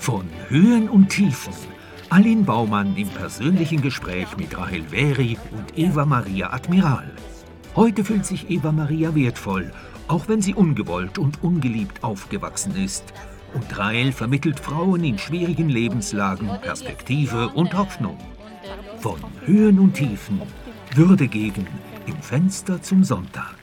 Von Höhen und Tiefen. Aline Baumann im persönlichen Gespräch mit Rahel Veri und Eva Maria Admiral. Heute fühlt sich Eva Maria wertvoll, auch wenn sie ungewollt und ungeliebt aufgewachsen ist. Und Rahel vermittelt Frauen in schwierigen Lebenslagen Perspektive und Hoffnung. Von Höhen und Tiefen, Würde gegen, im Fenster zum Sonntag.